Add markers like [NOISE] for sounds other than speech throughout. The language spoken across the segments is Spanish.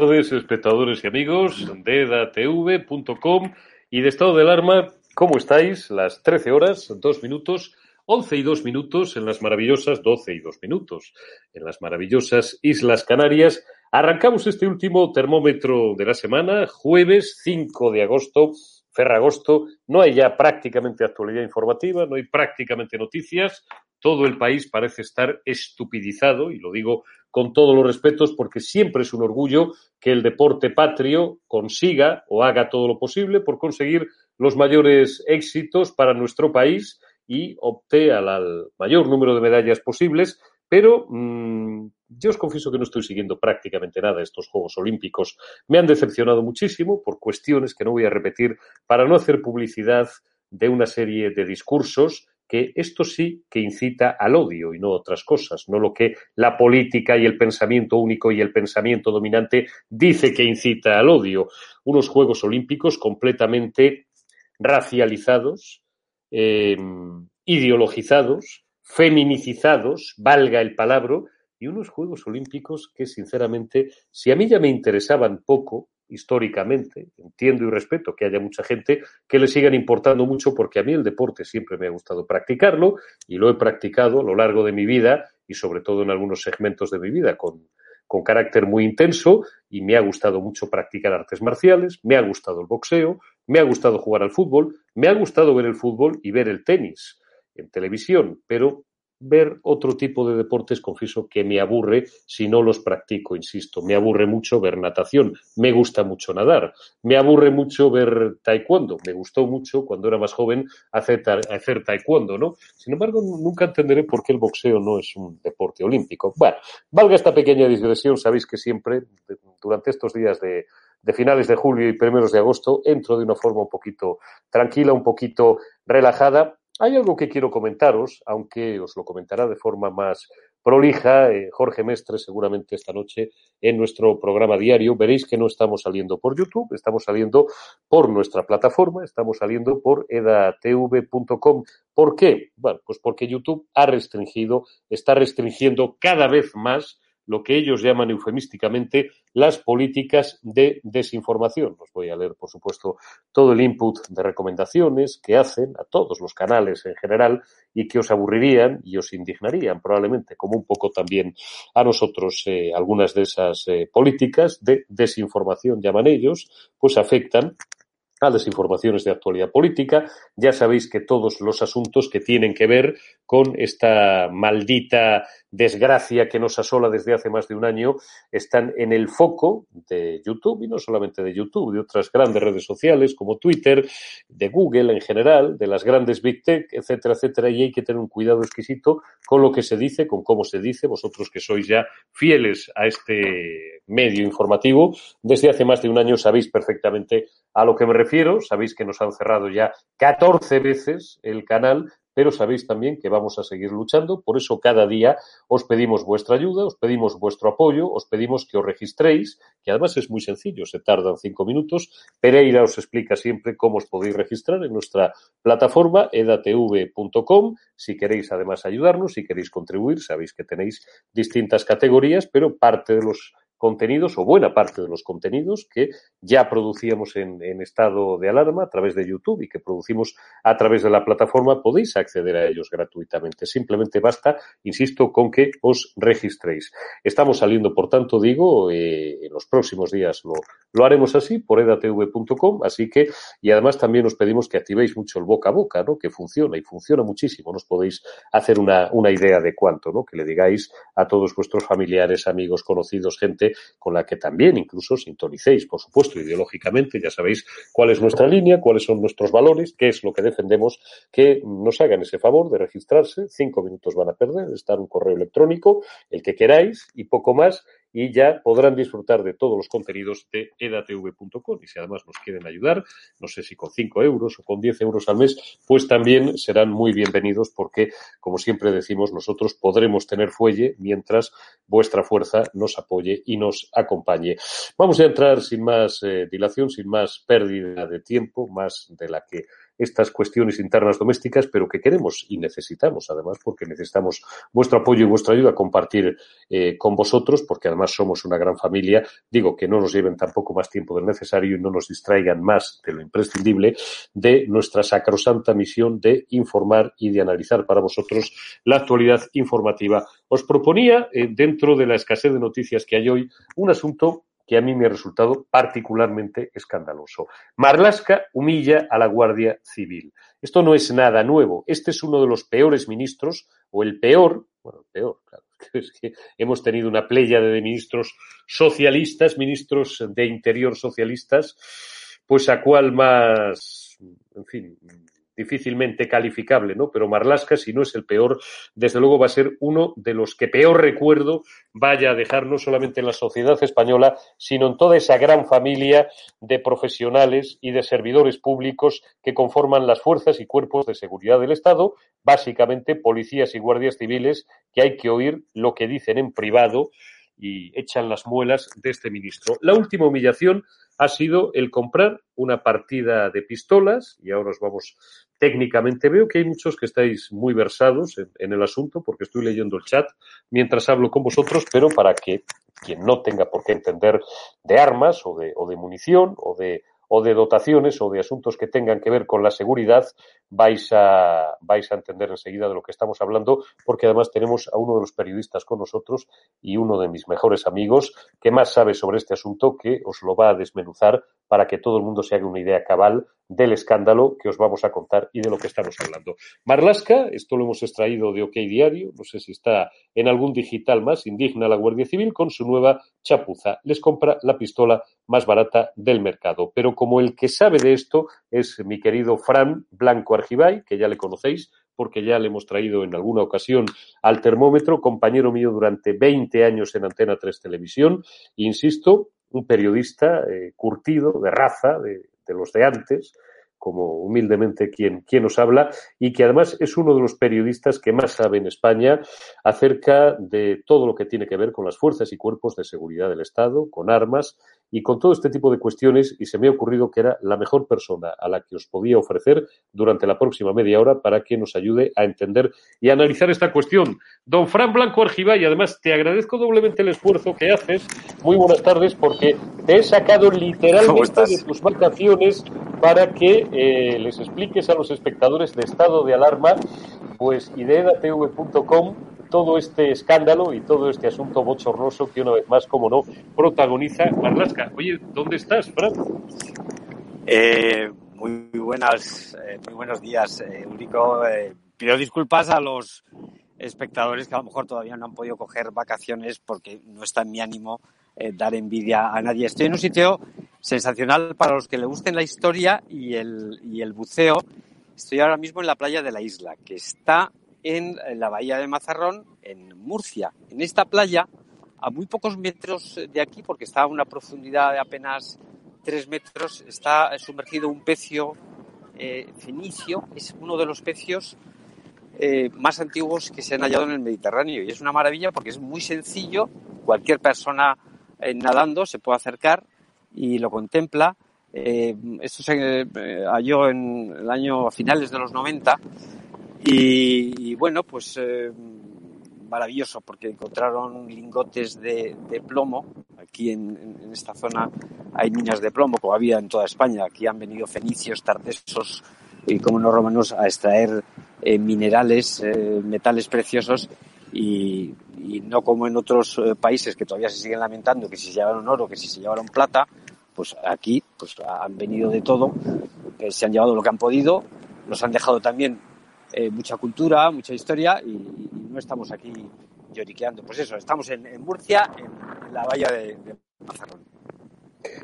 Tardes, espectadores y amigos de edatv.com y de Estado de Alarma. ¿Cómo estáis? Las 13 horas, 2 minutos, 11 y 2 minutos en las maravillosas 12 y 2 minutos en las maravillosas Islas Canarias. Arrancamos este último termómetro de la semana, jueves 5 de agosto, Ferragosto. No hay ya prácticamente actualidad informativa, no hay prácticamente noticias. Todo el país parece estar estupidizado, y lo digo con todos los respetos, porque siempre es un orgullo que el deporte patrio consiga o haga todo lo posible por conseguir los mayores éxitos para nuestro país y opte al, mayor número de medallas posibles. Pero mmm, yo os confieso que no estoy siguiendo prácticamente nada estos Juegos Olímpicos. Me han decepcionado muchísimo por cuestiones que no voy a repetir para no hacer publicidad de una serie de discursos que esto sí que incita al odio y no otras cosas, no lo que la política y el pensamiento único y el pensamiento dominante dice que incita al odio. Unos Juegos Olímpicos completamente racializados, eh, ideologizados, feminicizados, valga el palabra, y unos Juegos Olímpicos que, sinceramente, si a mí ya me interesaban poco, históricamente. Entiendo y respeto que haya mucha gente que le sigan importando mucho porque a mí el deporte siempre me ha gustado practicarlo y lo he practicado a lo largo de mi vida y sobre todo en algunos segmentos de mi vida con, con carácter muy intenso y me ha gustado mucho practicar artes marciales, me ha gustado el boxeo, me ha gustado jugar al fútbol, me ha gustado ver el fútbol y ver el tenis en televisión, pero ver otro tipo de deportes, confieso que me aburre si no los practico, insisto. Me aburre mucho ver natación, me gusta mucho nadar, me aburre mucho ver taekwondo, me gustó mucho cuando era más joven hacer, hacer taekwondo, ¿no? Sin embargo, nunca entenderé por qué el boxeo no es un deporte olímpico. Bueno, valga esta pequeña digresión, sabéis que siempre, durante estos días de, de finales de julio y primeros de agosto, entro de una forma un poquito tranquila, un poquito relajada hay algo que quiero comentaros, aunque os lo comentará de forma más prolija eh, Jorge Mestre seguramente esta noche en nuestro programa diario. Veréis que no estamos saliendo por YouTube, estamos saliendo por nuestra plataforma, estamos saliendo por edatv.com. ¿Por qué? Bueno, pues porque YouTube ha restringido, está restringiendo cada vez más lo que ellos llaman eufemísticamente las políticas de desinformación. Os voy a leer, por supuesto, todo el input de recomendaciones que hacen a todos los canales en general y que os aburrirían y os indignarían probablemente, como un poco también a nosotros eh, algunas de esas eh, políticas de desinformación, llaman ellos, pues afectan a las informaciones de actualidad política. Ya sabéis que todos los asuntos que tienen que ver con esta maldita desgracia que nos asola desde hace más de un año están en el foco de YouTube y no solamente de YouTube, de otras grandes redes sociales como Twitter, de Google en general, de las grandes Big Tech, etcétera, etcétera. Y hay que tener un cuidado exquisito con lo que se dice, con cómo se dice. Vosotros que sois ya fieles a este medio informativo, desde hace más de un año sabéis perfectamente a lo que me refiero. Sabéis que nos han cerrado ya 14 veces el canal pero sabéis también que vamos a seguir luchando. Por eso cada día os pedimos vuestra ayuda, os pedimos vuestro apoyo, os pedimos que os registréis, que además es muy sencillo, se tardan cinco minutos. Pereira os explica siempre cómo os podéis registrar en nuestra plataforma edatv.com. Si queréis además ayudarnos, si queréis contribuir, sabéis que tenéis distintas categorías, pero parte de los contenidos o buena parte de los contenidos que ya producíamos en, estado de alarma a través de YouTube y que producimos a través de la plataforma, podéis acceder a ellos gratuitamente. Simplemente basta, insisto, con que os registréis. Estamos saliendo, por tanto, digo, eh, en los próximos días lo, lo haremos así por edatv.com, así que, y además también os pedimos que activéis mucho el boca a boca, ¿no? Que funciona y funciona muchísimo. Nos podéis hacer una, una idea de cuánto, ¿no? Que le digáis a todos vuestros familiares, amigos, conocidos, gente con la que también incluso sintonicéis, por supuesto, ideológicamente, ya sabéis cuál es nuestra línea, cuáles son nuestros valores, qué es lo que defendemos, que nos hagan ese favor de registrarse, cinco minutos van a perder, estar un correo electrónico, el que queráis y poco más, y ya podrán disfrutar de todos los contenidos de edatv.com. Y si además nos quieren ayudar, no sé si con 5 euros o con 10 euros al mes, pues también serán muy bienvenidos porque, como siempre decimos, nosotros podremos tener fuelle mientras vuestra fuerza nos apoye y nos acompañe. Vamos a entrar sin más eh, dilación, sin más pérdida de tiempo, más de la que estas cuestiones internas domésticas, pero que queremos y necesitamos, además, porque necesitamos vuestro apoyo y vuestra ayuda a compartir eh, con vosotros, porque además somos una gran familia. Digo que no nos lleven tampoco más tiempo del necesario y no nos distraigan más de lo imprescindible de nuestra sacrosanta misión de informar y de analizar para vosotros la actualidad informativa. Os proponía, eh, dentro de la escasez de noticias que hay hoy, un asunto que a mí me ha resultado particularmente escandaloso. Marlasca humilla a la Guardia Civil. Esto no es nada nuevo. Este es uno de los peores ministros, o el peor, bueno, el peor, claro, [LAUGHS] es que hemos tenido una playa de ministros socialistas, ministros de interior socialistas, pues a cuál más, en fin, difícilmente calificable, ¿no? Pero Marlasca, si no es el peor, desde luego va a ser uno de los que peor recuerdo vaya a dejar no solamente en la sociedad española, sino en toda esa gran familia de profesionales y de servidores públicos que conforman las fuerzas y cuerpos de seguridad del Estado, básicamente policías y guardias civiles, que hay que oír lo que dicen en privado y echan las muelas de este ministro. La última humillación ha sido el comprar una partida de pistolas y ahora os vamos técnicamente. Veo que hay muchos que estáis muy versados en, el asunto porque estoy leyendo el chat mientras hablo con vosotros, pero para que quien no tenga por qué entender de armas o de, o de munición o de o de dotaciones o de asuntos que tengan que ver con la seguridad, vais a, vais a entender enseguida de lo que estamos hablando, porque además tenemos a uno de los periodistas con nosotros y uno de mis mejores amigos que más sabe sobre este asunto, que os lo va a desmenuzar para que todo el mundo se haga una idea cabal del escándalo que os vamos a contar y de lo que estamos hablando. Marlasca, esto lo hemos extraído de OK Diario, no sé si está en algún digital más, indigna la Guardia Civil con su nueva chapuza. Les compra la pistola más barata del mercado. Pero como el que sabe de esto es mi querido Fran Blanco Argibay, que ya le conocéis, porque ya le hemos traído en alguna ocasión al termómetro, compañero mío durante 20 años en Antena 3 Televisión, insisto, un periodista eh, curtido, de raza, de, de los de antes, como humildemente quien, quien nos habla, y que además es uno de los periodistas que más sabe en España acerca de todo lo que tiene que ver con las fuerzas y cuerpos de seguridad del Estado, con armas y con todo este tipo de cuestiones y se me ha ocurrido que era la mejor persona a la que os podía ofrecer durante la próxima media hora para que nos ayude a entender y analizar esta cuestión. Don Fran Blanco Argiva, y además te agradezco doblemente el esfuerzo que haces. Muy buenas tardes porque te he sacado literalmente de tus vacaciones para que eh, les expliques a los espectadores de estado de alarma pues ideedatv.com todo este escándalo y todo este asunto bochornoso que una vez más, como no, protagoniza Marlaska. Oye, ¿dónde estás, Fran? Eh, muy buenas, eh, muy buenos días, eh, eh, pido disculpas a los espectadores que a lo mejor todavía no han podido coger vacaciones porque no está en mi ánimo dar envidia a nadie. Estoy en un sitio sensacional para los que le gusten la historia y el, y el buceo. Estoy ahora mismo en la playa de la isla, que está en la bahía de Mazarrón, en Murcia. En esta playa, a muy pocos metros de aquí, porque está a una profundidad de apenas tres metros, está sumergido un pecio eh, fenicio. Es uno de los pecios eh, más antiguos que se han hallado en el Mediterráneo. Y es una maravilla porque es muy sencillo. Cualquier persona eh, nadando se puede acercar y lo contempla. Esto se halló en el año a finales de los 90 y, bueno, pues eh, maravilloso porque encontraron lingotes de, plomo. Aquí en, esta zona hay minas de plomo, como había en toda España. Aquí han venido fenicios, tartesos y como no romanos a extraer eh, minerales, eh, metales preciosos y, no como en otros países que todavía se siguen lamentando que si se llevaron oro, que si se llevaron plata, pues aquí pues han venido de todo, se han llevado lo que han podido, nos han dejado también eh, mucha cultura, mucha historia y, no estamos aquí lloriqueando. Pues eso, estamos en, Murcia, en, la bahía de, de Mazarrón.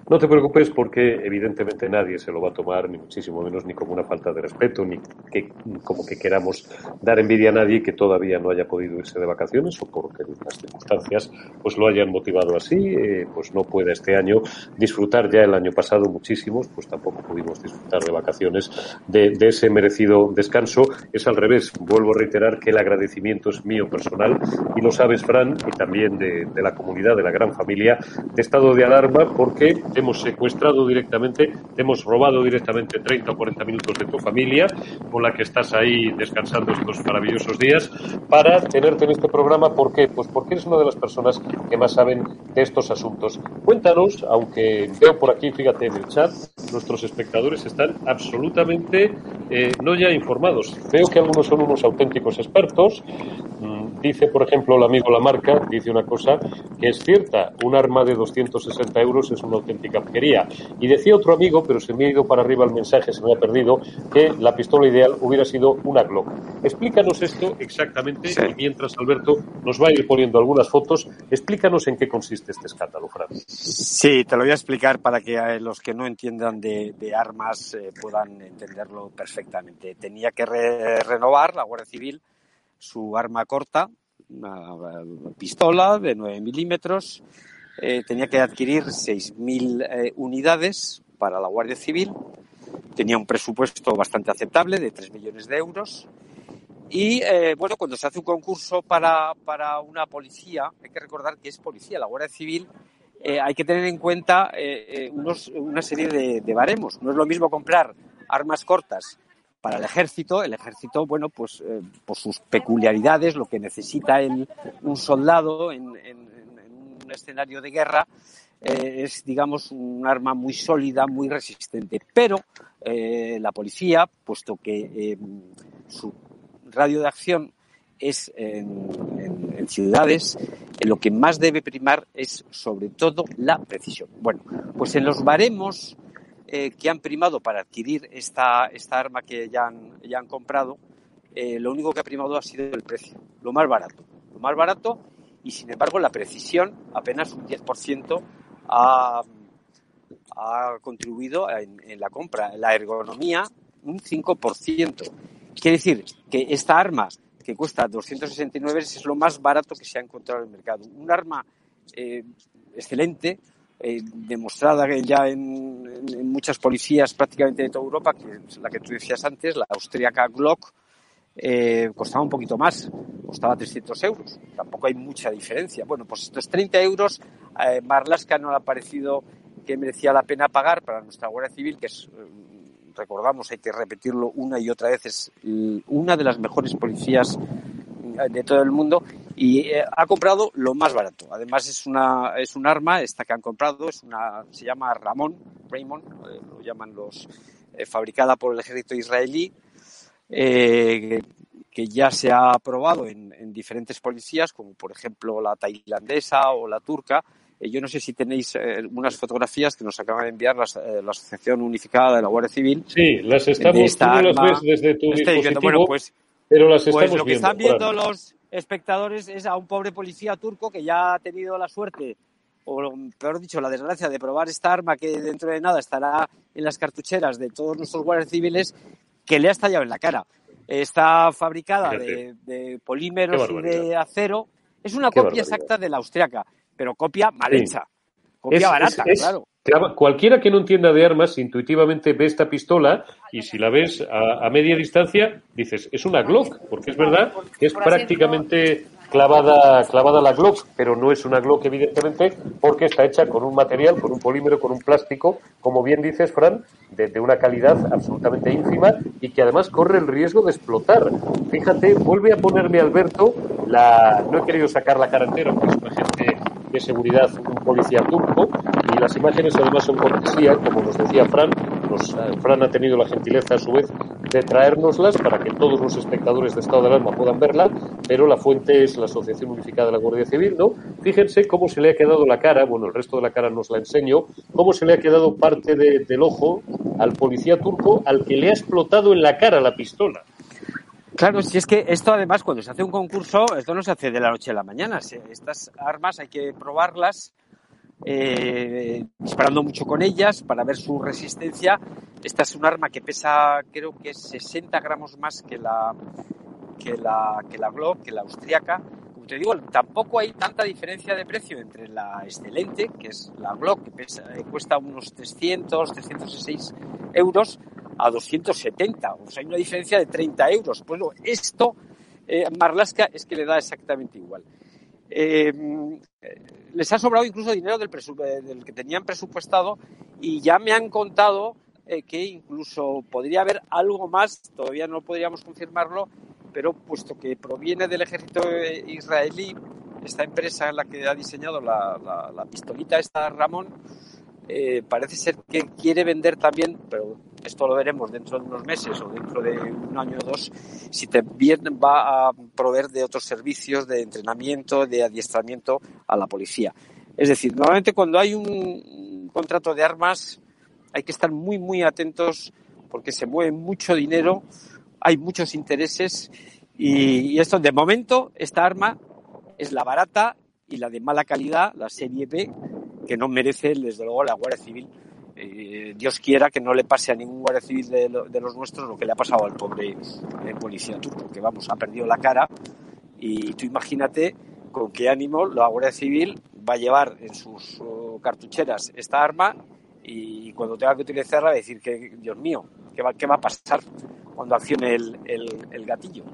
No te preocupes porque evidentemente nadie se lo va a tomar, ni muchísimo menos, ni como una falta de respeto, ni que, como que queramos dar envidia a nadie que todavía no haya podido irse de vacaciones o porque las circunstancias pues lo hayan motivado así, eh, pues no pueda este año disfrutar ya el año pasado muchísimos, pues tampoco pudimos disfrutar de vacaciones de, ese merecido descanso. Es al revés, vuelvo a reiterar que el agradecimiento es mío personal y lo sabes, Fran, y también de, de la comunidad, de la gran familia de estado de alarma, porque hemos secuestrado directamente, te hemos robado directamente 30 o 40 minutos de tu familia, con la que estás ahí descansando estos maravillosos días, para tenerte en este programa. ¿Por qué? Pues porque eres una de las personas que más saben de estos asuntos. Cuéntanos, aunque veo por aquí, fíjate en el chat, nuestros espectadores están absolutamente eh, no ya informados. Veo que algunos son unos auténticos expertos. Dice, por ejemplo, el amigo Lamarca, dice una cosa que es cierta. Un arma de 260 euros es una auténtica porquería. Y decía otro amigo, pero se me ha ido para arriba el mensaje, se me ha perdido, que la pistola ideal hubiera sido una Glock. Explícanos esto exactamente y mientras Alberto nos va a ir poniendo algunas fotos, explícanos en qué consiste este escándalo, Fran. Sí, te lo voy a explicar para que eh, los que no entiendan de, armas eh, puedan entenderlo perfectamente. Tenía que renovar la Guardia Civil su arma corta, una pistola de 9 milímetros, eh, tenía que adquirir 6.000 eh, unidades para la Guardia Civil, tenía un presupuesto bastante aceptable de 3 millones de euros. Y eh, bueno, cuando se hace un concurso para, para, una policía, hay que recordar que es policía, la Guardia Civil, hay que tener en cuenta unos, una serie de, de, baremos. No es lo mismo comprar armas cortas para el ejército. El ejército, bueno, pues por sus peculiaridades, lo que necesita el, un soldado en, en escenario de guerra, eh, es, digamos, un arma muy sólida, muy resistente. Pero eh, la policía, puesto que su radio de acción es en, ciudades, lo que más debe primar es sobre todo la precisión. Bueno, pues en los baremos eh, que han primado para adquirir esta, esta arma que ya han, ya han comprado, lo único que ha primado ha sido el precio, lo más barato. Lo más barato y sin embargo la precisión apenas un 10% ha, ha contribuido en, la compra, la ergonomía un 5%. Quiere decir que esta arma que cuesta 269 es lo más barato que se ha encontrado en el mercado. Un arma eh, excelente, eh, demostrada ya en, muchas policías prácticamente de toda Europa, que es la que tú decías antes, la austríaca Glock, eh, costaba un poquito más, costaba 300 euros. Tampoco hay mucha diferencia. Bueno, pues estos 30 euros, eh, Marlaska no le ha parecido que merecía la pena pagar para nuestra Guardia Civil, que es, eh, recordamos, hay que repetirlo una y otra vez, es una de las mejores policías de todo el mundo y eh, ha comprado lo más barato. Además es una es un arma esta que han comprado es una se llama Ramón Raymond eh, lo llaman los fabricada por el ejército israelí que ya se ha probado en, en, diferentes policías como por ejemplo la tailandesa o la turca eh, yo no sé si tenéis eh, unas fotografías que nos acaban de enviar eh, la, Asociación Unificada de la Guardia Civil. Sí, las estamos, tú las ves desde tu dispositivo, pues, pero las pues estamos lo que están viendo los espectadores es a un pobre policía turco que ya ha tenido la suerte, o peor dicho, la desgracia de probar esta arma que dentro de nada estará en las cartucheras de todos nuestros guardias civiles, que le ha estallado en la cara. Está fabricada de, polímeros y de acero. Es una copia exacta de la austriaca pero copia mal hecha. Copia barata, claro. Cualquiera que no entienda de armas intuitivamente ve esta pistola y si la ves a, media distancia dices, es una Glock, porque es verdad que es prácticamente clavada, clavada la Glock, pero no es una Glock evidentemente porque está hecha con un material, con un polímero, con un plástico, como bien dices, Fran, de, una calidad absolutamente ínfima y que además corre el riesgo de explotar. Fíjate, vuelve a ponerme Alberto la... No he querido sacar la cara entera porque es una gente de seguridad un policía turco y las imágenes además son cortesía, como nos decía Fran, eh, Fran ha tenido la gentileza a su vez de traérnoslas para que todos los espectadores de Estado de Alarma puedan verla, pero la fuente es la Asociación Unificada de la Guardia Civil, ¿no? Fíjense cómo se le ha quedado la cara, bueno, el resto de la cara nos la enseño, cómo se le ha quedado parte del ojo al policía turco al que le ha explotado en la cara la pistola. Claro, si es que esto además cuando se hace un concurso, esto no se hace de la noche a la mañana. Estas armas hay que probarlas eh, disparando mucho con ellas para ver su resistencia. Esta es un arma que pesa creo que 60 gramos más que la que la que la Glock, que la austriaca. Como te digo, tampoco hay tanta diferencia de precio entre la excelente, que es la Glock, que pesa, eh, cuesta unos 300, 306 euros, a 270. O sea, hay una diferencia de 30 euros. Bueno, esto, eh, Marlaska, es que le da exactamente igual. Eh, les ha sobrado incluso dinero del, eh, del, que tenían presupuestado y ya me han contado que incluso podría haber algo más, todavía no podríamos confirmarlo, pero puesto que proviene del ejército israelí, esta empresa en la que ha diseñado la, la, la pistolita esta Ramón, eh, parece ser que quiere vender también, pero esto lo veremos dentro de unos meses o dentro de un año o dos, si también va a proveer de otros servicios de entrenamiento, de adiestramiento a la policía. Es decir, normalmente cuando hay un contrato de armas hay que estar muy, muy atentos porque se mueve mucho dinero, hay muchos intereses y, y esto, de momento, esta arma es la barata y la de mala calidad, la serie B, que no merece, desde luego, la Guardia Civil. Eh, Dios quiera que no le pase a ningún Guardia Civil de, los nuestros lo que le ha pasado al pobre eh, policía turco, que vamos, ha perdido la cara. Y tú imagínate con qué ánimo la Guardia Civil va a llevar en sus oh, cartucheras esta arma y cuando tenga que utilizarla decir que, Dios mío, ¿qué va, qué va a pasar cuando accione el, el gatillo?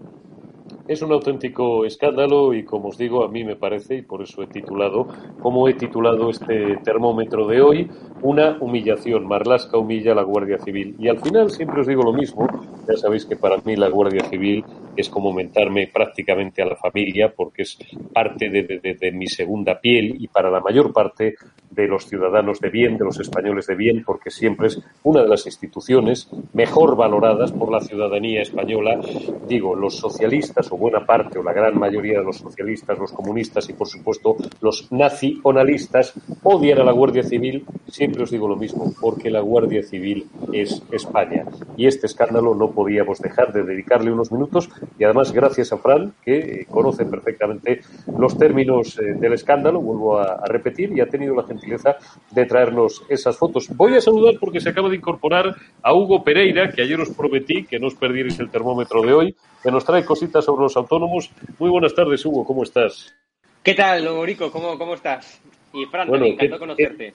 Es un auténtico escándalo y como os digo, a mí me parece, y por eso he titulado, como he titulado este termómetro de hoy, una humillación. Marlasca humilla a la Guardia Civil. Y al final siempre os digo lo mismo, ya sabéis que para mí la Guardia Civil es como mentarme prácticamente a la familia porque es parte de, mi segunda piel y para la mayor parte de los ciudadanos de bien, de los españoles de bien, porque siempre es una de las instituciones mejor valoradas por la ciudadanía española. Digo, los socialistas buena parte o la gran mayoría de los socialistas, los comunistas y por supuesto los nacionalistas odian a la Guardia Civil. Siempre os digo lo mismo, porque la Guardia Civil es España. Y este escándalo no podíamos dejar de dedicarle unos minutos y además gracias a Fran, que eh, conoce perfectamente los términos eh, del escándalo, vuelvo a, repetir, y ha tenido la gentileza de traernos esas fotos. Voy a saludar porque se acaba de incorporar a Hugo Pereira, que ayer os prometí que no os perdierais el termómetro de hoy, que nos trae cositas sobre los autónomos. Muy buenas tardes, Hugo, ¿cómo estás? ¿Qué tal, Logorico? ¿Cómo, cómo estás? Y Fran, bueno, encantado conocerte.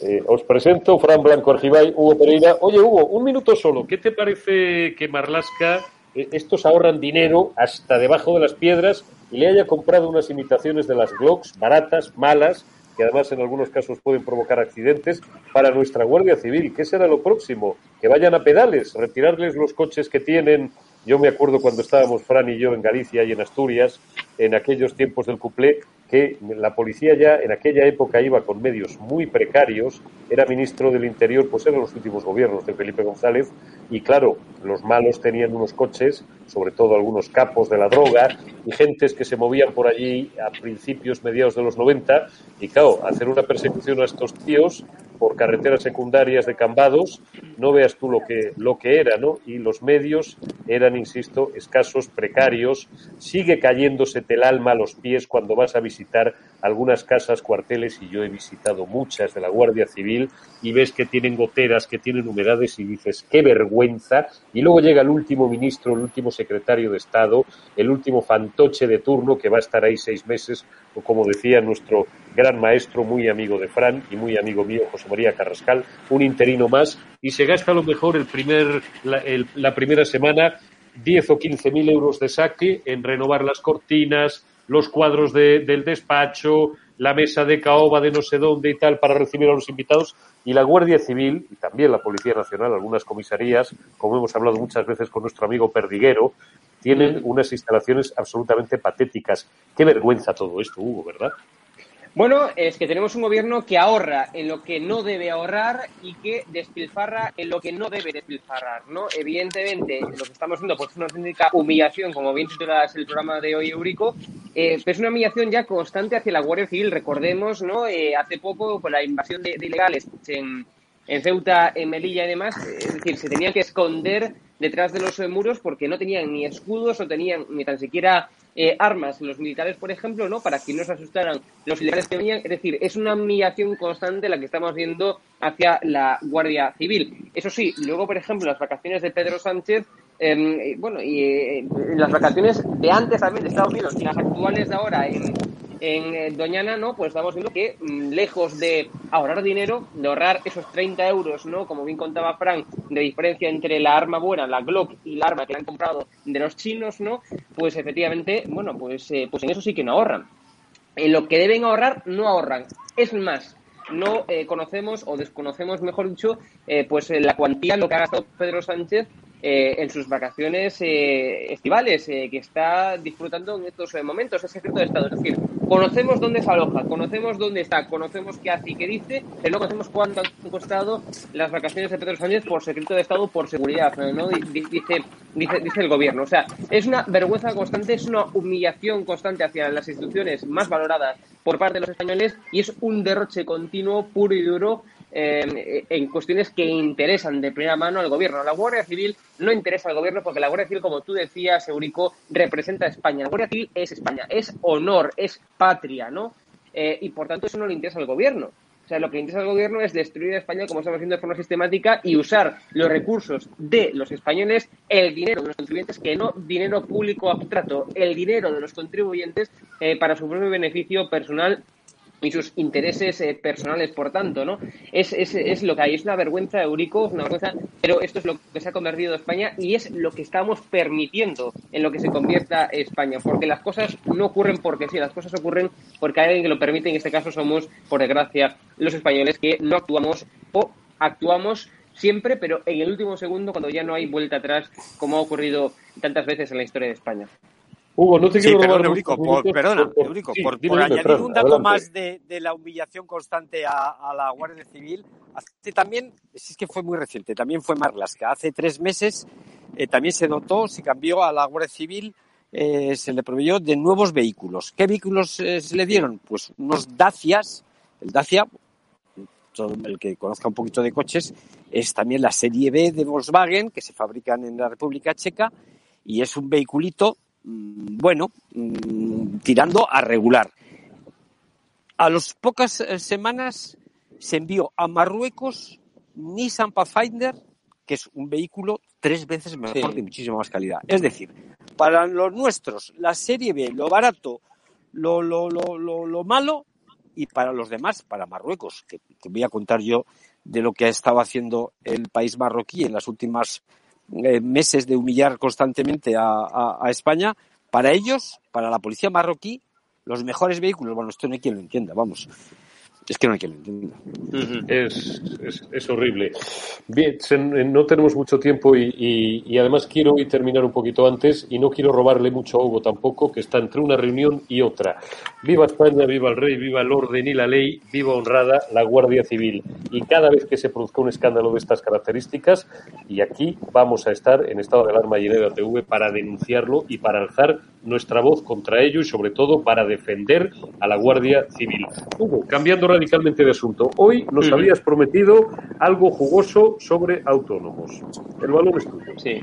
Eh, os presento Fran Blanco Argibay, Hugo Pereira. Oye, Hugo, un minuto solo. ¿Qué te parece que Marlasca eh, estos ahorran dinero hasta debajo de las piedras y le haya comprado unas imitaciones de las Glocks baratas, malas, que además en algunos casos pueden provocar accidentes, para nuestra Guardia Civil. ¿Qué será lo próximo? Que vayan a pedales, retirarles los coches que tienen. Yo me acuerdo cuando estábamos Fran y yo en Galicia y en Asturias, en aquellos tiempos del cuplé, que la policía ya en aquella época iba con medios muy precarios, era ministro del Interior, pues eran los últimos gobiernos de Felipe González, y claro, los malos tenían unos coches, sobre todo algunos capos de la droga, y gentes que se movían por allí a principios, mediados de los 90, y claro, hacer una persecución a estos tíos por carreteras secundarias de Cambados, no veas tú lo que, lo que era, ¿no? Y los medios eran, insisto, escasos, precarios, sigue cayéndose el alma a los pies cuando vas a visitar visitar algunas casas, cuarteles, y yo he visitado muchas de la Guardia Civil, y ves que tienen goteras, que tienen humedades, y dices, qué vergüenza. Y luego llega el último ministro, el último secretario de Estado, el último fantoche de turno, que va a estar ahí seis meses, o como decía nuestro gran maestro, muy amigo de Fran y muy amigo mío, José María Carrascal, un interino más, y se gasta a lo mejor el primer, la, la primera semana 10 o 15 mil euros de saque en renovar las cortinas, los cuadros del despacho, la mesa de caoba de no sé dónde y tal para recibir a los invitados y la Guardia Civil y también la Policía Nacional, algunas comisarías, como hemos hablado muchas veces con nuestro amigo Perdiguero, tienen unas instalaciones absolutamente patéticas. Qué vergüenza todo esto, Hugo, ¿verdad? Bueno, es que tenemos un gobierno que ahorra en lo que no debe ahorrar y que despilfarra en lo que no debe despilfarrar, ¿no? Evidentemente, lo que estamos viendo pues, es una auténtica humillación, como bien titulas el programa de hoy, Eurico, eh, pero es una humillación ya constante hacia la Guardia Civil. Recordemos, ¿no? Eh, hace poco, con la invasión de, ilegales en, en Ceuta, en Melilla y demás, es decir, se tenían que esconder detrás de los muros porque no tenían ni escudos, no tenían ni tan siquiera eh, armas los militares, por ejemplo, ¿no? Para que no se asustaran los ilegales que venían. Es decir, es una humillación constante la que estamos viendo hacia la Guardia Civil. Eso sí, luego, por ejemplo, las vacaciones de Pedro Sánchez, em, bueno, y eh, las vacaciones de antes también de Estados Unidos y las actuales de ahora en en eh, Doñana, ¿no? Pues estamos viendo que mm, lejos de ahorrar dinero, de ahorrar esos 30 euros, ¿no? Como bien contaba Frank, de diferencia entre la arma buena, la Glock, y la arma que han comprado de los chinos, ¿no? Pues efectivamente, bueno, pues, eh, pues en eso sí que no ahorran. En lo que deben ahorrar, no ahorran. Es más, no eh, conocemos o desconocemos, mejor dicho, pues la cuantía, lo que ha gastado Pedro Sánchez eh, en sus vacaciones eh, estivales, eh, que está disfrutando en estos momentos, es secreto de Estado. Es decir, conocemos dónde se aloja, conocemos dónde está, conocemos qué hace y qué dice, pero no conocemos cuánto han costado las vacaciones de Pedro Sánchez por secreto de Estado, por seguridad, ¿no? Dice, dice, dice el gobierno. O sea, es una vergüenza constante, es una humillación constante hacia las instituciones más valoradas por parte de los españoles y es un derroche continuo, puro y duro eh, en cuestiones que interesan de primera mano al gobierno. La Guardia Civil no interesa al gobierno porque la Guardia Civil, como tú decías, Eurico, representa a España. La Guardia Civil es España, es honor, es patria, ¿no? Eh, y por tanto eso no le interesa al gobierno. O sea, lo que interesa al gobierno es destruir a España como estamos haciendo de forma sistemática y usar los recursos de los españoles, el dinero de los contribuyentes, que no dinero público abstracto, el dinero de los contribuyentes eh, para su propio beneficio personal y sus intereses eh, personales, por tanto, ¿no? Es, es, es, lo que hay, es una vergüenza, Eurico, una vergüenza, pero esto es lo que se ha convertido España y es lo que estamos permitiendo en lo que se convierta España, porque las cosas no ocurren porque sí, las cosas ocurren porque hay alguien que lo permite, en este caso somos, por desgracia, los españoles que no actuamos o actuamos siempre, pero en el último segundo, cuando ya no hay vuelta atrás, como ha ocurrido tantas veces en la historia de España. Hugo, no te quiero robar Eurico, por, perdona, Eurico, por, añadir un dato más de, la humillación constante a, la Guardia Civil, hace también, es que fue muy reciente, también fue Marlaska, hace tres meses eh, también se dotó, se cambió a la Guardia Civil, eh, se le proveyó de nuevos vehículos. ¿Qué vehículos eh, se le dieron? Pues unos Dacias, el Dacia, todo el que conozca un poquito de coches, es también la serie B de Volkswagen, que se fabrican en la República Checa, y es un vehiculito bueno, mm, tirando a regular. A las pocas eh, semanas se envió a Marruecos Nissan Pathfinder, que es un vehículo tres veces mejor de muchísima más calidad. Es decir, para los nuestros, la serie B, lo barato, lo, lo, lo, lo, malo, y para los demás, para Marruecos, que te voy a contar yo de lo que ha estado haciendo el país marroquí en las últimas eh, meses de humillar constantemente a, España, para ellos, para la policía marroquí, los mejores vehículos, bueno, esto no hay quien lo entienda, vamos. Es que no hay quien lo entienda. es, es, es, horrible. Bien, no tenemos mucho tiempo y, y, y, además quiero hoy terminar un poquito antes y no quiero robarle mucho a Hugo tampoco, que está entre una reunión y otra. Viva España, viva el rey, viva el orden y la ley, viva honrada la Guardia Civil. Y cada vez que se produzca un escándalo de estas características, y aquí vamos a estar en estado de alarma y en EDATV para denunciarlo y para alzar nuestra voz contra ello y sobre todo para defender a la Guardia Civil. Hugo, cambiando radicalmente de asunto, hoy nos habías prometido algo jugoso sobre autónomos. El balón es tuyo. Sí.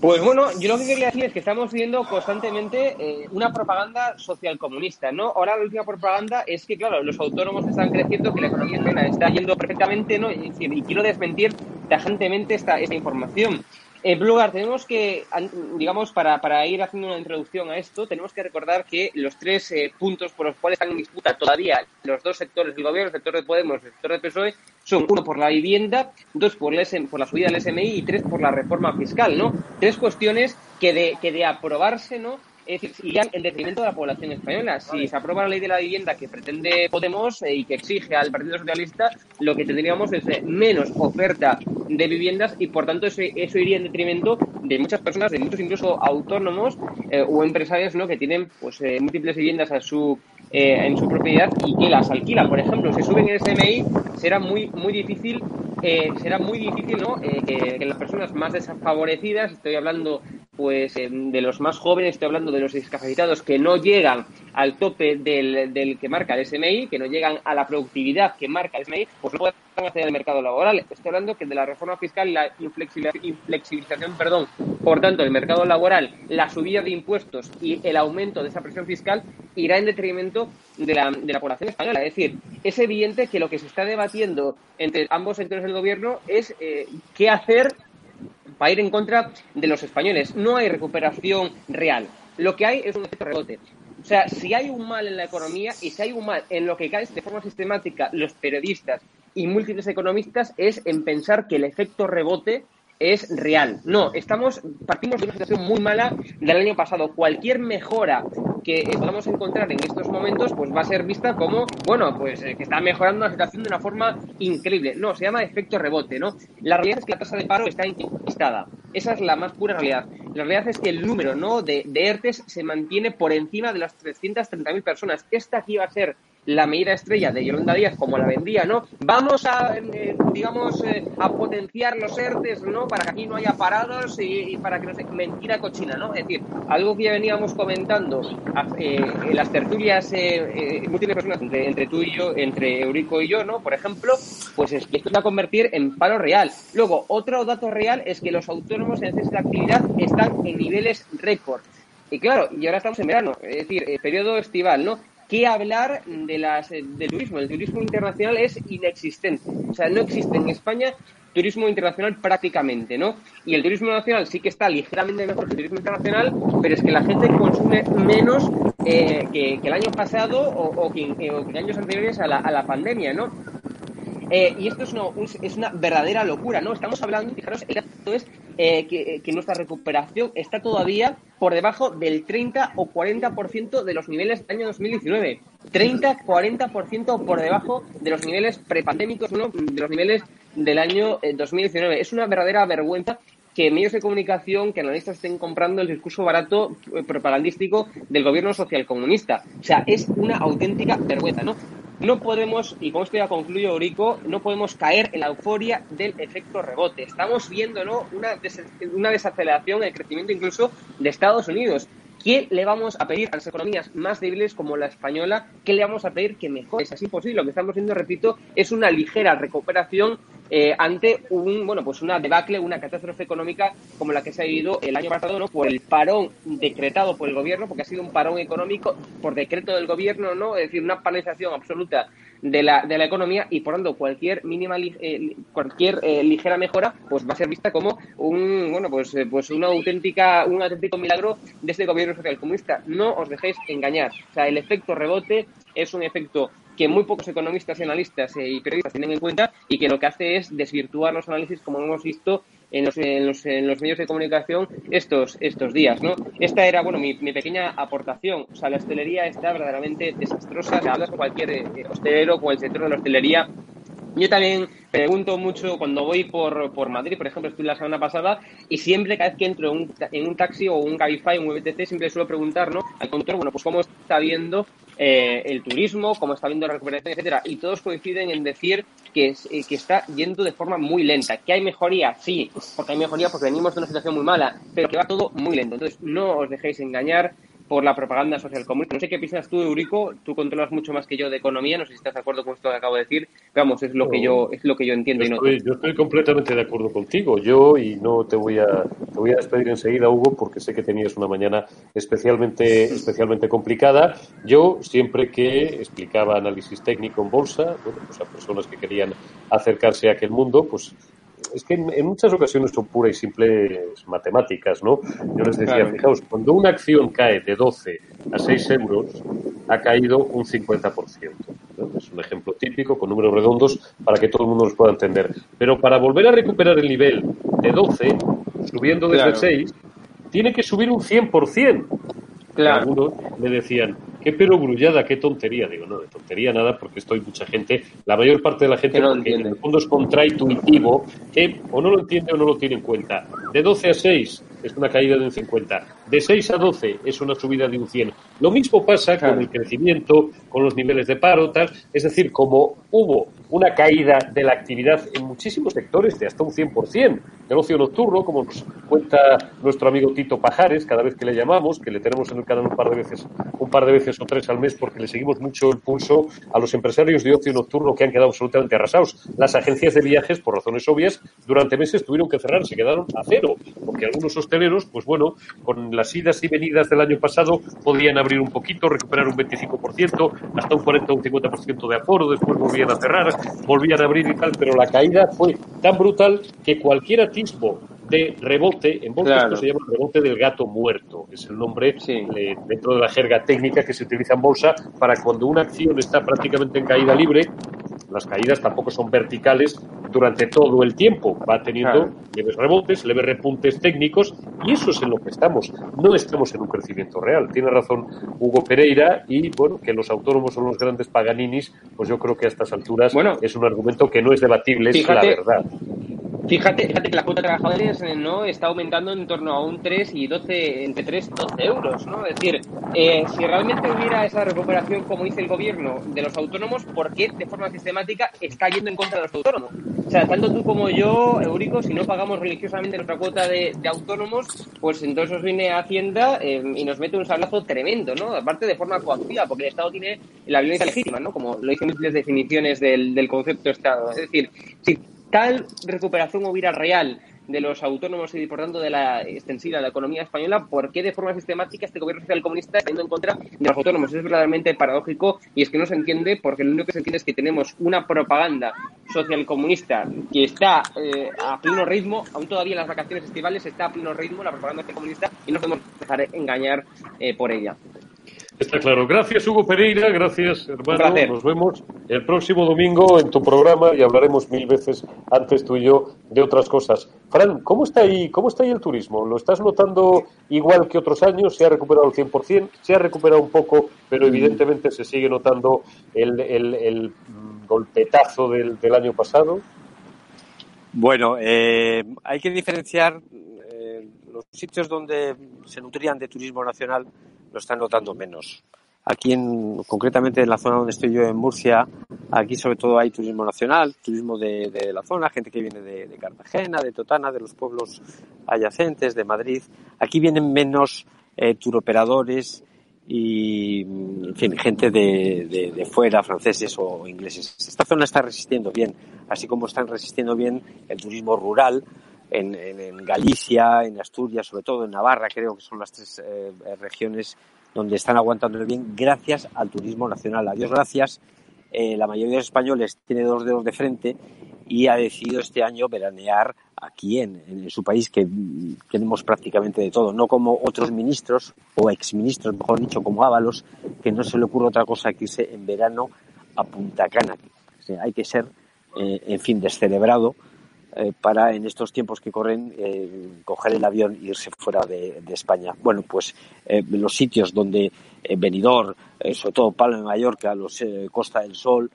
Pues bueno, yo lo que quería decir es que estamos viendo constantemente eh, una propaganda social comunista, ¿no? Ahora la última propaganda es que, claro, los autónomos están creciendo, que la economía está yendo perfectamente, ¿no? Y, y quiero desmentir tajantemente esta, esta información. En primer lugar, tenemos que, digamos, para, para, ir haciendo una introducción a esto, tenemos que recordar que los tres eh, puntos por los cuales están en disputa todavía los dos sectores del gobierno, el sector de Podemos y el sector del PSOE, son uno por la vivienda, dos por, por la subida del SMI y tres por la reforma fiscal, ¿no? Tres cuestiones que de, que de aprobarse, ¿no? Es decir, irían en detrimento de la población española. Si se aprueba la ley de la vivienda que pretende Podemos eh, y que exige al Partido Socialista, lo que tendríamos es eh, menos oferta de viviendas y, por tanto, eso, eso iría en detrimento de muchas personas, de muchos incluso autónomos eh, o empresarios ¿no? que tienen pues múltiples viviendas en su propiedad y que las alquilan. Por ejemplo, si suben el SMI, será muy muy difícil será muy difícil ¿no? que, que, las personas más desfavorecidas, estoy hablando pues de los más jóvenes, estoy hablando de los discapacitados que no llegan al tope del, del, que marca el SMI, que no llegan a la productividad que marca el SMI, pues no pueden acceder al mercado laboral. Estoy hablando que de la reforma fiscal la inflexibilización, perdón, por tanto, el mercado laboral, la subida de impuestos y el aumento de esa presión fiscal irá en detrimento de la, de la población española. Es decir, es evidente que lo que se está debatiendo entre ambos sectores del gobierno es eh, qué hacer para ir en contra de los españoles. No hay recuperación real. Lo que hay es un efecto rebote. O sea, si hay un mal en la economía y si hay un mal en lo que caen de forma sistemática los periodistas y múltiples economistas es en pensar que el efecto rebote es real. No, estamos partimos de una situación muy mala del año pasado. Cualquier mejora que podamos encontrar en estos momentos, pues va a ser vista como, bueno, pues eh, que está mejorando la situación de una forma increíble. No, se llama efecto rebote, ¿no? La realidad es que la tasa de paro está incrementada. Esa es la más pura realidad. La realidad es que el número, ¿no? De, de ERTES se mantiene por encima de las 330.000 personas. Esta aquí va a ser la medida estrella de Yolanda Díaz como la vendía, ¿no? Vamos a, eh, digamos, eh, a potenciar los ERTES, ¿no? Para que aquí no haya parados y, para que no se... Mentira cochina, ¿no? Es decir, algo que ya veníamos comentando eh, en las tertulias múltiples personas entre, tú y yo, entre Eurico y yo, ¿no? Por ejemplo, pues es que esto se va a convertir en paro real. Luego, otro dato real es que los autónomos en esta actividad están en niveles récord. Y claro, y ahora estamos en verano, es decir, periodo estival, ¿no? ¿Qué hablar de las, del turismo? El turismo internacional es inexistente. O sea, no existe en España turismo internacional prácticamente, ¿no? Y el turismo nacional sí que está ligeramente mejor que el turismo internacional, pero es que la gente consume menos eh, que, el año pasado o, que, en años anteriores a la, a la pandemia, ¿no? Eh, y esto es una, es una verdadera locura, ¿no? Estamos hablando, fijaros, el dato es eh, que, que, nuestra recuperación está todavía por debajo del 30 o 40% de los niveles del año 2019. 30-40% por debajo de los niveles prepandémicos, ¿no? de los niveles del año 2019. Eh, es una verdadera vergüenza que medios de comunicación, que analistas estén comprando el discurso barato propagandístico del gobierno social comunista. O sea, es una auténtica vergüenza, ¿no? No podemos, y con esto ya concluyo, Eurico, no podemos caer en la euforia del efecto rebote. Estamos viendo ¿no? una, una desaceleración el crecimiento incluso de Estados Unidos. ¿Qué le vamos a pedir a las economías más débiles como la española? ¿Qué le vamos a pedir que mejore? Es imposible. Lo que estamos viendo, repito, es una ligera recuperación eh, ante un, bueno, pues una debacle, una catástrofe económica como la que se ha vivido el año pasado, ¿no? Por el parón decretado por el gobierno, porque ha sido un parón económico por decreto del gobierno, ¿no? Es decir, una paralización absoluta de la, de la economía y por tanto cualquier mínima eh, cualquier eh, ligera mejora pues va a ser vista como un bueno pues pues una auténtica un auténtico milagro de este gobierno social comunista. No os dejéis engañar. O sea el efecto rebote es un efecto que muy pocos economistas y analistas eh, y periodistas tienen en cuenta y que lo que hace es desvirtuar los análisis como hemos visto en los, en los, en los medios de comunicación estos, estos días, ¿no? Esta era, bueno, mi, pequeña aportación. O sea, la hostelería está verdaderamente desastrosa. Se hablas con cualquier eh, hostelero, con el sector de la hostelería, yo también pregunto mucho cuando voy por, por Madrid, por ejemplo, estuve la semana pasada, y siempre cada vez que entro en un, en un taxi o un Cabify, un VTC, siempre suelo preguntar ¿no? al conductor, bueno, pues cómo está viendo eh, el turismo, cómo está viendo la recuperación, etcétera. Y todos coinciden en decir que, eh, que está yendo de forma muy lenta. ¿Que hay mejoría? Sí, porque hay mejoría porque venimos de una situación muy mala, pero que va todo muy lento. Entonces, no os dejéis engañar por la propaganda social comunista. No sé qué piensas tú, Eurico, tú controlas mucho más que yo de economía, no sé si estás de acuerdo con esto que acabo de decir, vamos, es lo que yo es lo que yo entiendo yo y estoy, Yo estoy completamente de acuerdo contigo, yo y no te voy a te voy a despedir enseguida, Hugo, porque sé que tenías una mañana especialmente especialmente complicada. Yo siempre que explicaba análisis técnico en bolsa, bueno, pues a personas que querían acercarse a aquel mundo, pues es que en, muchas ocasiones son puras y simples matemáticas, ¿no? Yo les decía, fijaos, cuando una acción cae de 12 a 6 euros, ha caído un 50%. Es un ejemplo típico con números redondos para que todo el mundo los pueda entender. Pero para volver a recuperar el nivel de 12, subiendo desde claro. 6, tiene que subir un 100%. Claro. Algunos me decían, qué pero grullada, qué tontería. Digo, no, de tontería nada, porque estoy mucha gente, la mayor parte de la gente, no en el fondo es contraintuitivo, que o no lo entiende o no lo tiene en cuenta. De 12 a 6 es una caída de un 50. De 6 a 12 es una subida de un 100. Lo mismo pasa claro. con el crecimiento, con los niveles de paro, tal. Es decir, como hubo una caída de la actividad en muchísimos sectores de hasta un 100%, del ocio nocturno, como nos cuenta nuestro amigo Tito Pajares, cada vez que le llamamos, que le tenemos en el canal un par de veces, un par de veces o tres al mes, porque le seguimos mucho el pulso a los empresarios de ocio nocturno que han quedado absolutamente arrasados. Las agencias de viajes, por razones obvias, durante meses tuvieron que cerrar, se quedaron a cero, porque algunos pues bueno, con las idas y venidas del año pasado, podían abrir un poquito, recuperar un 25%, hasta un 40 o un 50% de aforo, después volvían a cerrar, volvían a abrir y tal, pero la caída fue tan brutal que cualquier atisbo de rebote, en bolsa claro. esto se llama rebote del gato muerto, es el nombre sí. eh, dentro de la jerga técnica que se utiliza en bolsa para cuando una acción está prácticamente en caída libre, las caídas tampoco son verticales durante todo el tiempo, va teniendo Claro. leves rebotes, leves repuntes técnicos y eso es en lo que estamos, no estamos en un crecimiento real. Tiene razón Hugo Pereira y bueno, que los autónomos son los grandes paganinis, pues yo creo que a estas alturas Bueno. es un argumento que no es debatible, es la verdad. Fíjate, fíjate que la cuota de trabajadores eh, no está aumentando en torno a un 3 y 12, entre 3 y 12 euros, ¿no? Es decir, eh, si realmente hubiera esa recuperación, como dice el gobierno, de los autónomos, ¿por qué de forma sistemática está yendo en contra de los autónomos? O sea, tanto tú como yo, Eurico, si no pagamos religiosamente nuestra cuota de, de autónomos, pues entonces viene Hacienda eh, y nos mete un sablazo tremendo, ¿no? Aparte de forma coactiva, porque el Estado tiene la violencia legítima, ¿no? Como lo dicen múltiples definiciones del, del concepto Estado. Es decir, si tal recuperación hubiera real de los autónomos y por tanto de la extensiva de la economía española, ¿por qué de forma sistemática este gobierno social comunista está yendo en contra de los autónomos? Es verdaderamente paradójico y es que no se entiende porque lo único que se entiende es que tenemos una propaganda social comunista que está eh, a pleno ritmo, aún todavía en las vacaciones estivales está a pleno ritmo la propaganda social comunista y no podemos dejar engañar eh, por ella. Está claro. Gracias, Hugo Pereira. Gracias, hermano. Nos vemos el próximo domingo en tu programa y hablaremos mil veces antes tú y yo de otras cosas. Fran, ¿cómo está ahí, cómo está ahí el turismo? ¿Lo estás notando igual que otros años? ¿Se ha recuperado el 100%? ¿Se ha recuperado un poco? Pero evidentemente se sigue notando el, el- el, golpetazo del, del año pasado. Bueno, eh, hay que diferenciar eh, los sitios donde se nutrían de turismo nacional lo están notando menos. Aquí, en, concretamente en la zona donde estoy yo, en Murcia, aquí sobre todo hay turismo nacional, turismo de, la zona, gente que viene de, de Cartagena, de Totana, de los pueblos adyacentes, de Madrid. Aquí vienen menos eh, turoperadores y, en fin, gente de, de, de fuera, franceses o ingleses. Esta zona está resistiendo bien, así como están resistiendo bien el turismo rural en, en, Galicia, en Asturias, sobre todo en Navarra, creo que son las tres eh, regiones donde están aguantando bien gracias al turismo nacional. A Dios gracias, eh, la mayoría de españoles tiene dos dedos de frente y ha decidido este año veranear aquí en, su país, que tenemos prácticamente de todo, no como otros ministros o exministros, mejor dicho, como Ábalos, que no se le ocurre otra cosa que irse en verano a Punta Cana. Hay que ser, eh, en fin, descerebrado eh, para en estos tiempos que corren eh, coger el avión e irse fuera de, España. Bueno, pues eh, los sitios donde Benidorm, sobre todo Palma de Mallorca, los Costa del Sol,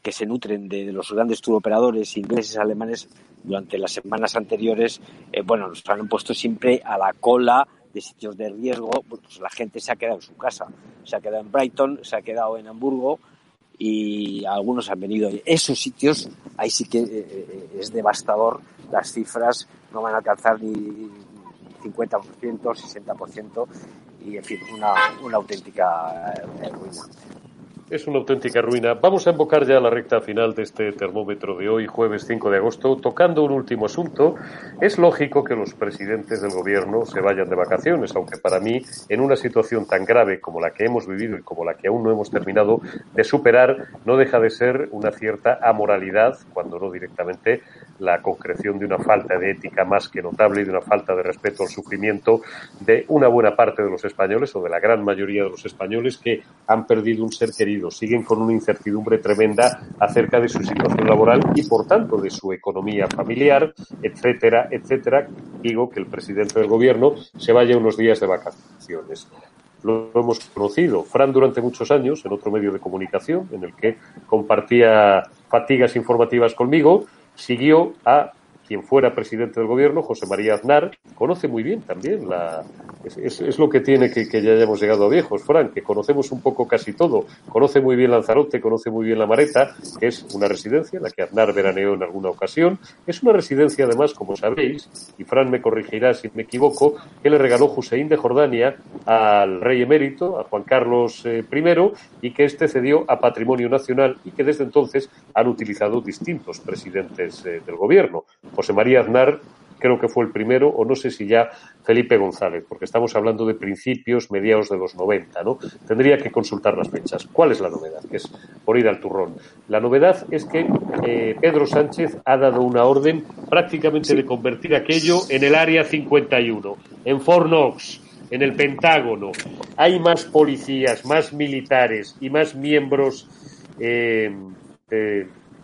que se nutren de, los grandes turoperadores ingleses, alemanes, durante las semanas anteriores, bueno, nos han puesto siempre a la cola de sitios de riesgo, pues la gente se ha quedado en su casa, se ha quedado en Brighton, se ha quedado en Hamburgo, y algunos han venido. Esos sitios, ahí sí que eh, eh, es devastador, las cifras no van a alcanzar ni 50%, 60% y, en fin, una, una auténtica eh, ruina. Es una auténtica ruina. Vamos a invocar ya la recta final de este termómetro de hoy, jueves 5 de agosto, tocando un último asunto. Es lógico que los presidentes del gobierno se vayan de vacaciones, aunque para mí, en una situación tan grave como la que hemos vivido y como la que aún no hemos terminado de superar, no deja de ser una cierta amoralidad, cuando no directamente la concreción de una falta de ética más que notable y de una falta de respeto al sufrimiento de una buena parte de los españoles o de la gran mayoría de los españoles que han perdido un ser querido siguen con una incertidumbre tremenda acerca de su situación laboral y, por tanto, de su economía familiar, etcétera, etcétera. Digo que el presidente del gobierno se vaya unos días de vacaciones lo hemos conocido. Fran durante muchos años en otro medio de comunicación en el que compartía fatigas informativas conmigo, siguió a quien fuera presidente del gobierno, José María Aznar, conoce muy bien también la. Es, lo que tiene que, ya hayamos llegado a viejos, Frank, que conocemos un poco casi todo. Conoce muy bien Lanzarote, conoce muy bien La Mareta, que es una residencia en la que Aznar veraneó en alguna ocasión. Es una residencia, además, como sabéis, y Fran me corregirá si me equivoco, que le regaló Hussein de Jordania al rey emérito, a Juan Carlos eh, I, y que este cedió a Patrimonio Nacional y que desde entonces han utilizado distintos presidentes eh, del gobierno. José María Aznar creo que fue el primero, o no sé si ya Felipe González, porque estamos hablando de principios, mediados de los 90, ¿no? Tendría que consultar las fechas. ¿Cuál es la novedad? Que es por ir al turrón. La novedad es que eh, Pedro Sánchez ha dado una orden prácticamente de convertir aquello en el Área 51, en Fornox, en el Pentágono. Hay más policías, más militares y más miembros eh,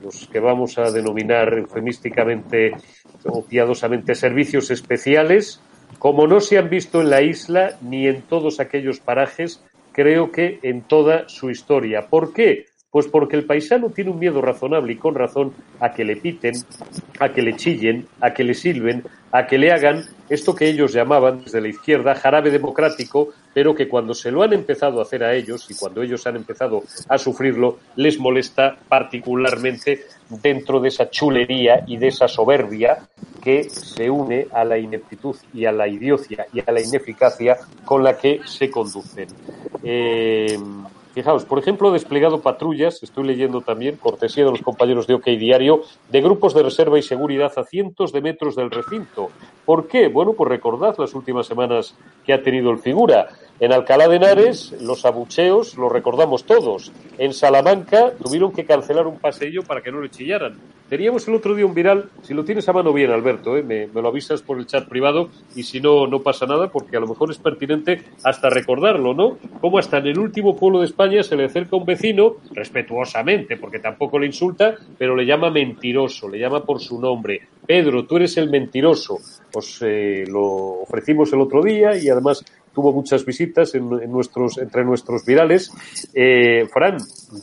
los que vamos a denominar eufemísticamente o piadosamente servicios especiales, como no se han visto en la isla ni en todos aquellos parajes, creo que en toda su historia. ¿Por qué? Pues porque el paisano tiene un miedo razonable y con razón a que le piten, a que le chillen, a que le silben, a que le hagan esto que ellos llamaban desde la izquierda jarabe democrático, pero que cuando se lo han empezado a hacer a ellos y cuando ellos han empezado a sufrirlo, les molesta particularmente dentro de esa chulería y de esa soberbia que se une a la ineptitud y a la idiocia y a la ineficacia con la que se conducen. Eh, Fijaos, por ejemplo, desplegado patrullas, estoy leyendo también, cortesía de los compañeros de OK Diario, de grupos de reserva y seguridad a cientos de metros del recinto. ¿Por qué? Bueno, pues recordad las últimas semanas que ha tenido el figura. En Alcalá de Henares, los abucheos los recordamos todos. En Salamanca tuvieron que cancelar un paseillo para que no le chillaran. Teníamos el otro día un viral, si lo tienes a mano bien, Alberto, ¿eh? me, lo avisas por el chat privado y si no, no pasa nada porque a lo mejor es pertinente hasta recordarlo, ¿no? Como hasta en el último pueblo de España se le acerca un vecino, respetuosamente, porque tampoco le insulta, pero le llama mentiroso, le llama por su nombre. Pedro, tú eres el mentiroso. Os eh, lo ofrecimos el otro día y además tuvo muchas visitas en, nuestros, entre nuestros virales. Eh, Fran,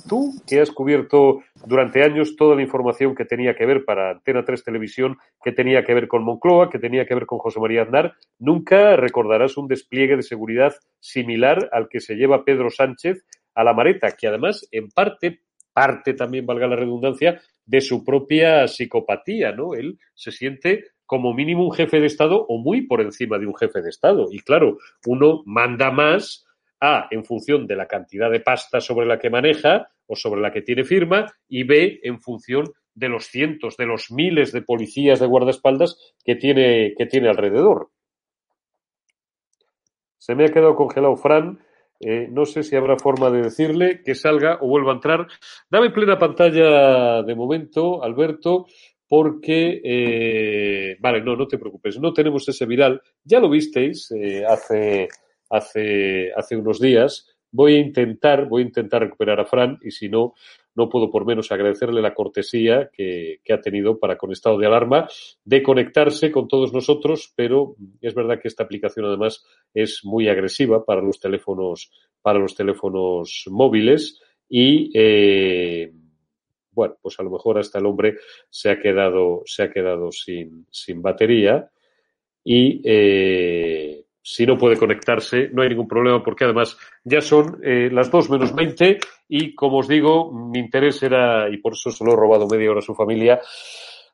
tú que has cubierto durante años toda la información que tenía que ver para Antena 3 Televisión, que tenía que ver con Moncloa, que tenía que ver con José María Aznar, nunca recordarás un despliegue de seguridad similar al que se lleva Pedro Sánchez a la Mareta, que además en parte parte también, valga la redundancia, de su propia psicopatía, ¿no? Él se siente como mínimo un jefe de Estado o muy por encima de un jefe de Estado. Y claro, uno manda más A, en función de la cantidad de pasta sobre la que maneja o sobre la que tiene firma, y B, en función de los cientos, de los miles de policías de guardaespaldas que tiene, que tiene alrededor. Se me ha quedado congelado Fran. Eh, no sé si habrá forma de decirle que salga o vuelva a entrar. Dame plena pantalla de momento, Alberto porque, eh, vale, no, no te preocupes, no tenemos ese viral, ya lo visteis eh, hace, hace, hace unos días, voy a intentar, voy a intentar recuperar a Fran y si no, no puedo por menos agradecerle la cortesía que, que, ha tenido para con estado de alarma de conectarse con todos nosotros, pero es verdad que esta aplicación además es muy agresiva para los teléfonos, para los teléfonos móviles y eh, bueno, pues a lo mejor hasta el hombre se ha quedado, se ha quedado sin, sin batería y eh, si no puede conectarse, no hay ningún problema porque además ya son eh, las dos menos 20 y como os digo, mi interés era, y por eso se lo he robado media hora a su familia,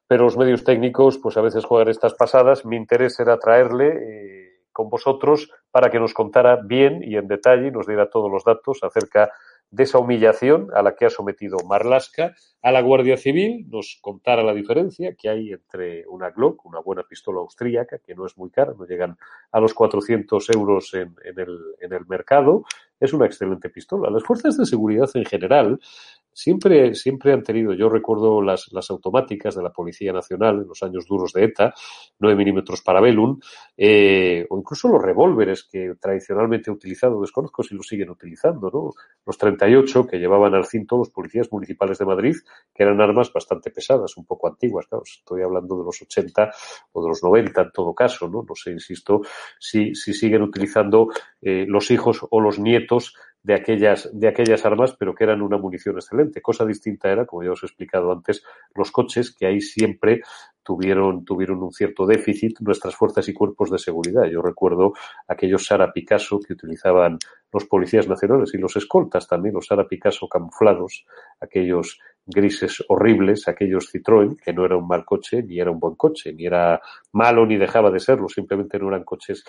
pero los medios técnicos pues a veces juegan estas pasadas, mi interés era traerle eh, con vosotros para que nos contara bien y en detalle, nos diera todos los datos acerca esa humillación a la que ha sometido Marlaska. A la Guardia Civil, nos contara la diferencia que hay entre una Glock, una buena pistola austríaca, que no es muy cara, no llegan a los 400 euros en, en el mercado, es una excelente pistola. Las fuerzas de seguridad en general siempre, siempre han tenido, yo recuerdo las, las automáticas de la Policía Nacional en los años duros de ETA, 9 milímetros para Bellum, eh, o incluso los revólveres que tradicionalmente he utilizado, desconozco si los siguen utilizando, ¿no? Los 38 que llevaban al cinto los policías municipales de Madrid, que eran armas bastante pesadas, un poco antiguas, claro, estoy hablando de los 80 o de los 90 en todo caso, ¿no? No sé, insisto, si, si siguen utilizando eh, los hijos o los nietos de aquellas, de aquellas armas, pero que eran una munición excelente. Cosa distinta era, como ya os he explicado antes, los coches, que ahí siempre tuvieron, tuvieron un cierto déficit nuestras fuerzas y cuerpos de seguridad. Yo recuerdo aquellos Sara Picasso que utilizaban los policías nacionales y los escoltas también, los Sara Picasso camuflados, aquellos grises horribles, aquellos Citroën, que no era un mal coche, ni era un buen coche, ni era malo ni dejaba de serlo, simplemente no eran coches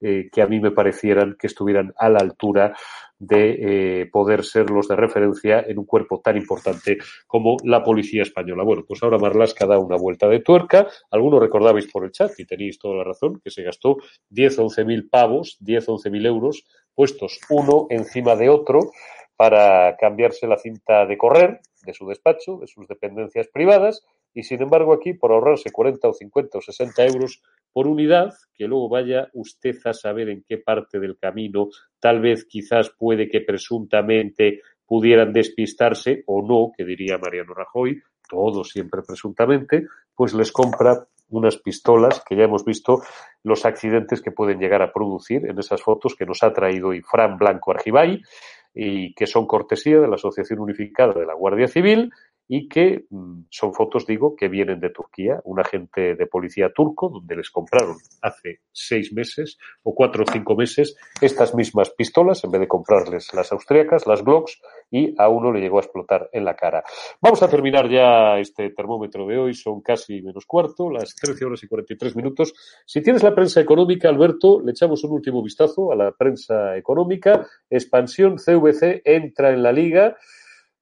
eh, que a mí me parecieran que estuvieran a la altura de eh, poder ser los de referencia en un cuerpo tan importante como la policía española. Bueno, pues ahora Marlaska da una vuelta de tuerca. Algunos recordabais por el chat, y tenéis toda la razón, que se gastó 10 o 11 mil pavos, 10 o 11 mil euros, puestos uno encima de otro para cambiarse la cinta de correr de su despacho, de sus dependencias privadas, y sin embargo aquí, por ahorrarse 40 o 50 o 60 euros por unidad, que luego vaya usted a saber en qué parte del camino, tal vez quizás puede que presuntamente pudieran despistarse o no, que diría Mariano Rajoy, todo siempre presuntamente, pues les compra unas pistolas que ya hemos visto los accidentes que pueden llegar a producir en esas fotos que nos ha traído Fran Blanco Argibay y que son cortesía de la Asociación Unificada de la Guardia Civil y que mm, son fotos, digo, que vienen de Turquía, un agente de policía turco, donde les compraron hace seis meses o cuatro o cinco meses estas mismas pistolas, en vez de comprarles las austriacas, las Glocks, y a uno le llegó a explotar en la cara. Vamos a terminar ya este termómetro de hoy, son casi menos cuarto, las 13 horas y 43 minutos. Si tienes la prensa económica, Alberto, le echamos un último vistazo a la prensa económica. Expansión CVC entra en la liga.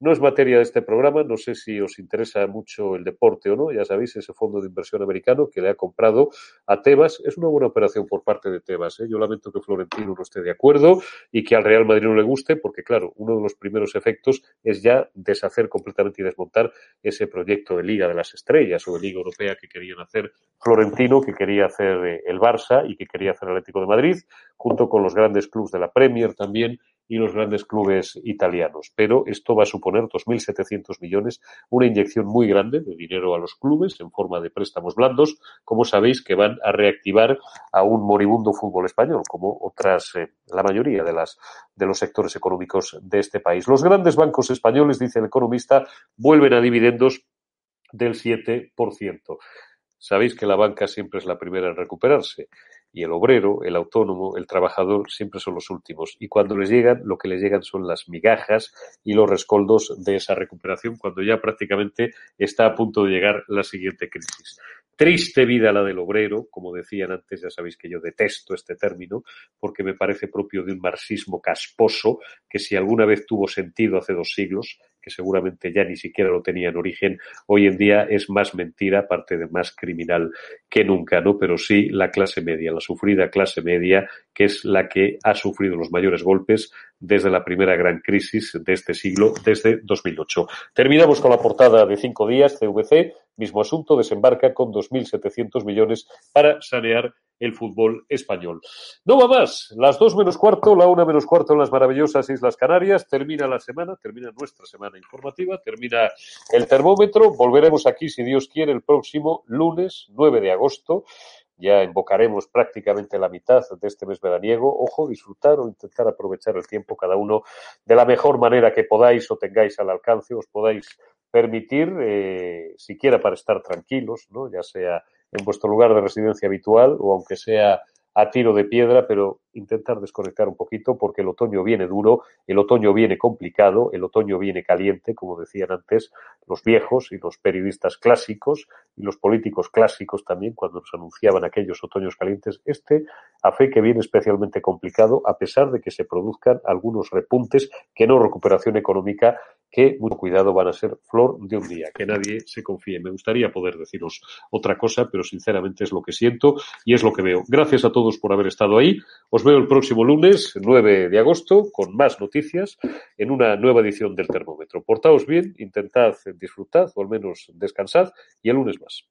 No es materia de este programa, no sé si os interesa mucho el deporte o no, ya sabéis, ese fondo de inversión americano que le ha comprado a Tebas. Es una buena operación por parte de Tebas. ¿eh? Yo lamento que Florentino no esté de acuerdo y que al Real Madrid no le guste, porque claro, uno de los primeros efectos es ya deshacer completamente y desmontar ese proyecto de Liga de las Estrellas o de Liga Europea que querían hacer Florentino, que quería hacer eh, el Barça y que quería hacer el Atlético de Madrid, junto con los grandes clubes de la Premier también y los grandes clubes italianos. Pero esto va a suponer 2.700 millones, una inyección muy grande de dinero a los clubes en forma de préstamos blandos, como sabéis que van a reactivar a un moribundo fútbol español, como otras, eh, la mayoría de las de los sectores económicos de este país. Los grandes bancos españoles, dice el economista, vuelven a dividendos del 7%. Sabéis que la banca siempre es la primera en recuperarse y el obrero, el autónomo, el trabajador siempre son los últimos. Y cuando les llegan, lo que les llegan son las migajas y los rescoldos de esa recuperación cuando ya prácticamente está a punto de llegar la siguiente crisis. Triste vida la del obrero, como decían antes, ya sabéis que yo detesto este término, porque me parece propio de un marxismo casposo, que si alguna vez tuvo sentido hace dos siglos, que seguramente ya ni siquiera lo tenía en origen, hoy en día es más mentira, aparte de más criminal que nunca, ¿no? Pero sí la clase media, la sufrida clase media, que es la que ha sufrido los mayores golpes desde la primera gran crisis de este siglo, desde 2008. Terminamos con la portada de cinco días, CVC, mismo asunto, desembarca con 2.700 millones para sanear el fútbol español. No va más. Las dos menos cuarto, la una menos cuarto en las maravillosas Islas Canarias. Termina la semana, termina nuestra semana informativa, termina el termómetro. Volveremos aquí, si Dios quiere, el próximo lunes 9 de agosto ya invocaremos prácticamente la mitad de este mes veraniego. Ojo, disfrutar o intentar aprovechar el tiempo cada uno de la mejor manera que podáis o tengáis al alcance, os podáis permitir, eh, siquiera para estar tranquilos, ¿no? ya sea en vuestro lugar de residencia habitual o aunque sea a tiro de piedra, pero intentar desconectar un poquito porque el otoño viene duro, el otoño viene complicado, el otoño viene caliente, como decían antes los viejos y los periodistas clásicos y los políticos clásicos también cuando nos anunciaban aquellos otoños calientes. Este a fe que viene especialmente complicado a pesar de que se produzcan algunos repuntes que no recuperación económica que, mucho cuidado, van a ser flor de un día, que nadie se confíe. Me gustaría poder deciros otra cosa, pero sinceramente es lo que siento y es lo que veo. Gracias a todos por haber estado ahí. Os veo el próximo lunes, 9 de agosto, con más noticias en una nueva edición del termómetro. Portaos bien, intentad disfrutar o al menos descansad y el lunes más.